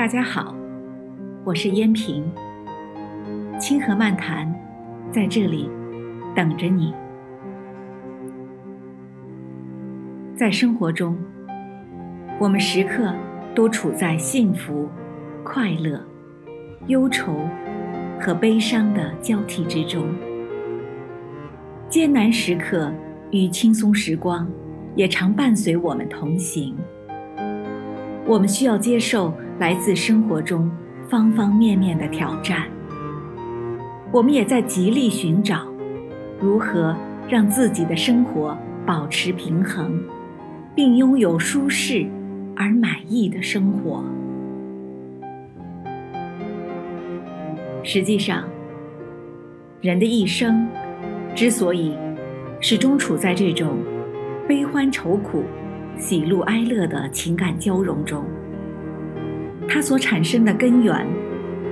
大家好，我是燕平。清河漫谈在这里等着你。在生活中，我们时刻都处在幸福、快乐、忧愁和悲伤的交替之中，艰难时刻与轻松时光也常伴随我们同行。我们需要接受来自生活中方方面面的挑战，我们也在极力寻找如何让自己的生活保持平衡，并拥有舒适而满意的生活。实际上，人的一生之所以始终处在这种悲欢愁苦。喜怒哀乐的情感交融中，它所产生的根源，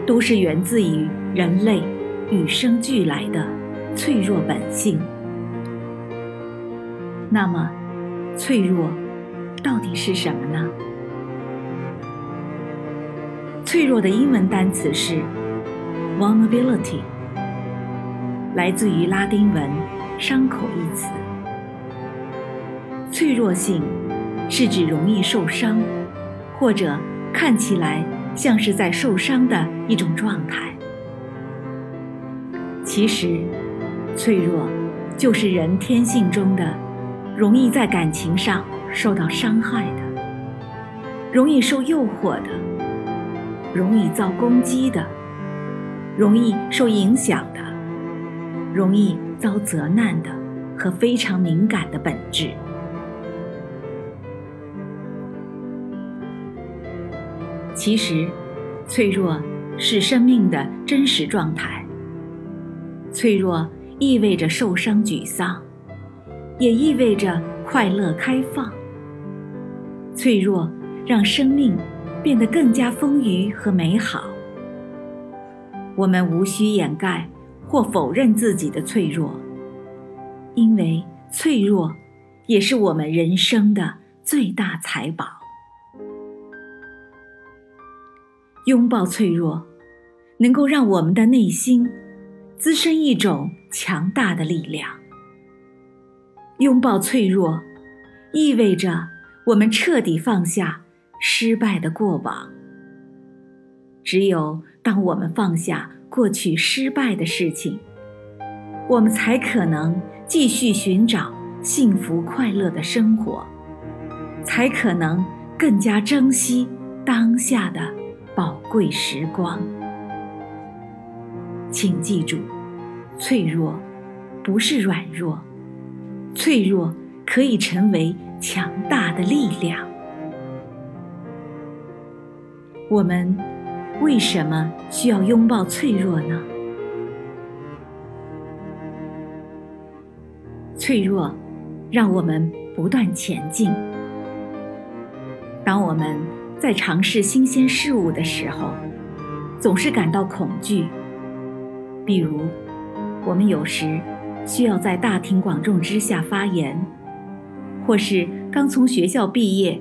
都是源自于人类与生俱来的脆弱本性。那么，脆弱到底是什么呢？脆弱的英文单词是 vulnerability，来自于拉丁文“伤口”一词，脆弱性。是指容易受伤，或者看起来像是在受伤的一种状态。其实，脆弱就是人天性中的容易在感情上受到伤害的，容易受诱惑的，容易遭攻击的，容易受影响的，容易遭责难的和非常敏感的本质。其实，脆弱是生命的真实状态。脆弱意味着受伤、沮丧，也意味着快乐、开放。脆弱让生命变得更加丰腴和美好。我们无需掩盖或否认自己的脆弱，因为脆弱也是我们人生的最大财宝。拥抱脆弱，能够让我们的内心滋生一种强大的力量。拥抱脆弱，意味着我们彻底放下失败的过往。只有当我们放下过去失败的事情，我们才可能继续寻找幸福快乐的生活，才可能更加珍惜当下的。宝贵时光，请记住，脆弱不是软弱，脆弱可以成为强大的力量。我们为什么需要拥抱脆弱呢？脆弱让我们不断前进。当我们。在尝试新鲜事物的时候，总是感到恐惧。比如，我们有时需要在大庭广众之下发言，或是刚从学校毕业，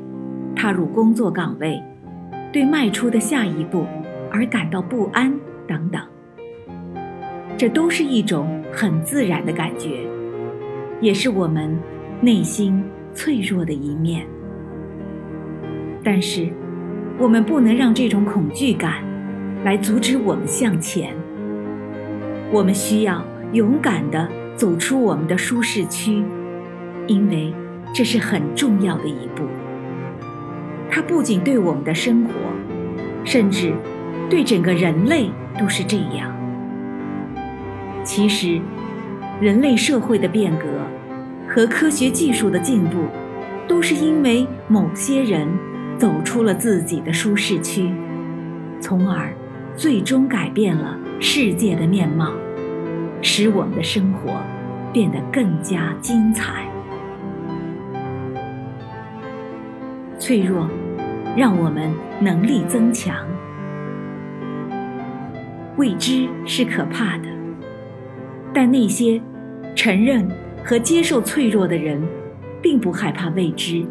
踏入工作岗位，对迈出的下一步而感到不安等等。这都是一种很自然的感觉，也是我们内心脆弱的一面。但是。我们不能让这种恐惧感来阻止我们向前。我们需要勇敢地走出我们的舒适区，因为这是很重要的一步。它不仅对我们的生活，甚至对整个人类都是这样。其实，人类社会的变革和科学技术的进步，都是因为某些人。走出了自己的舒适区，从而最终改变了世界的面貌，使我们的生活变得更加精彩。脆弱，让我们能力增强。未知是可怕的，但那些承认和接受脆弱的人，并不害怕未知，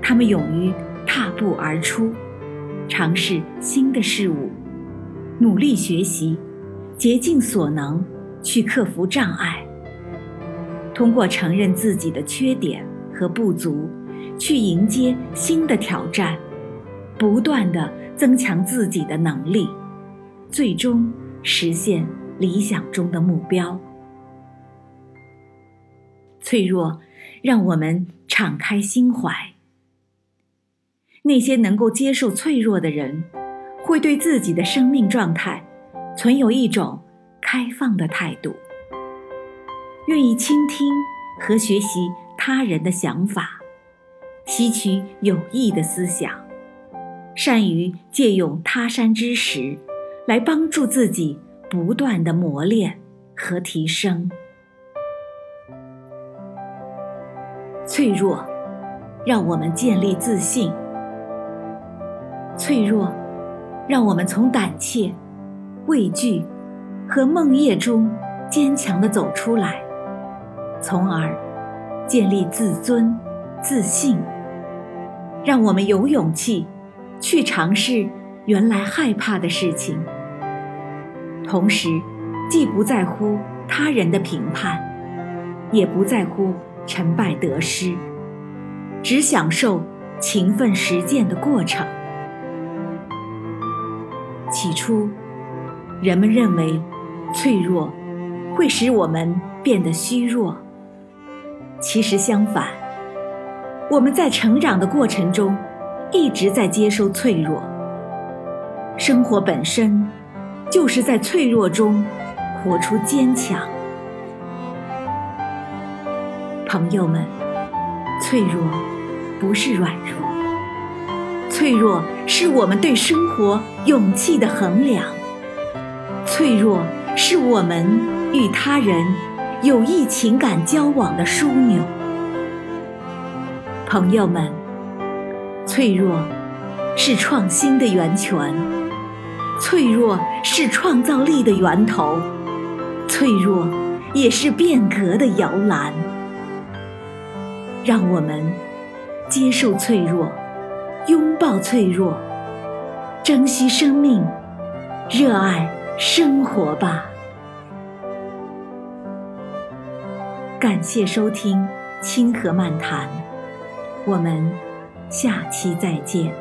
他们勇于。踏步而出，尝试新的事物，努力学习，竭尽所能去克服障碍。通过承认自己的缺点和不足，去迎接新的挑战，不断的增强自己的能力，最终实现理想中的目标。脆弱，让我们敞开心怀。那些能够接受脆弱的人，会对自己的生命状态存有一种开放的态度，愿意倾听和学习他人的想法，吸取有益的思想，善于借用他山之石来帮助自己不断的磨练和提升。脆弱，让我们建立自信。脆弱，让我们从胆怯、畏惧和梦魇中坚强地走出来，从而建立自尊、自信。让我们有勇气去尝试原来害怕的事情，同时既不在乎他人的评判，也不在乎成败得失，只享受勤奋实践的过程。起初，人们认为脆弱会使我们变得虚弱。其实相反，我们在成长的过程中一直在接受脆弱。生活本身就是在脆弱中活出坚强。朋友们，脆弱不是软弱。脆弱是我们对生活勇气的衡量，脆弱是我们与他人有益情感交往的枢纽。朋友们，脆弱是创新的源泉，脆弱是创造力的源头，脆弱也是变革的摇篮。让我们接受脆弱。拥抱脆弱，珍惜生命，热爱生活吧。感谢收听《清河漫谈》，我们下期再见。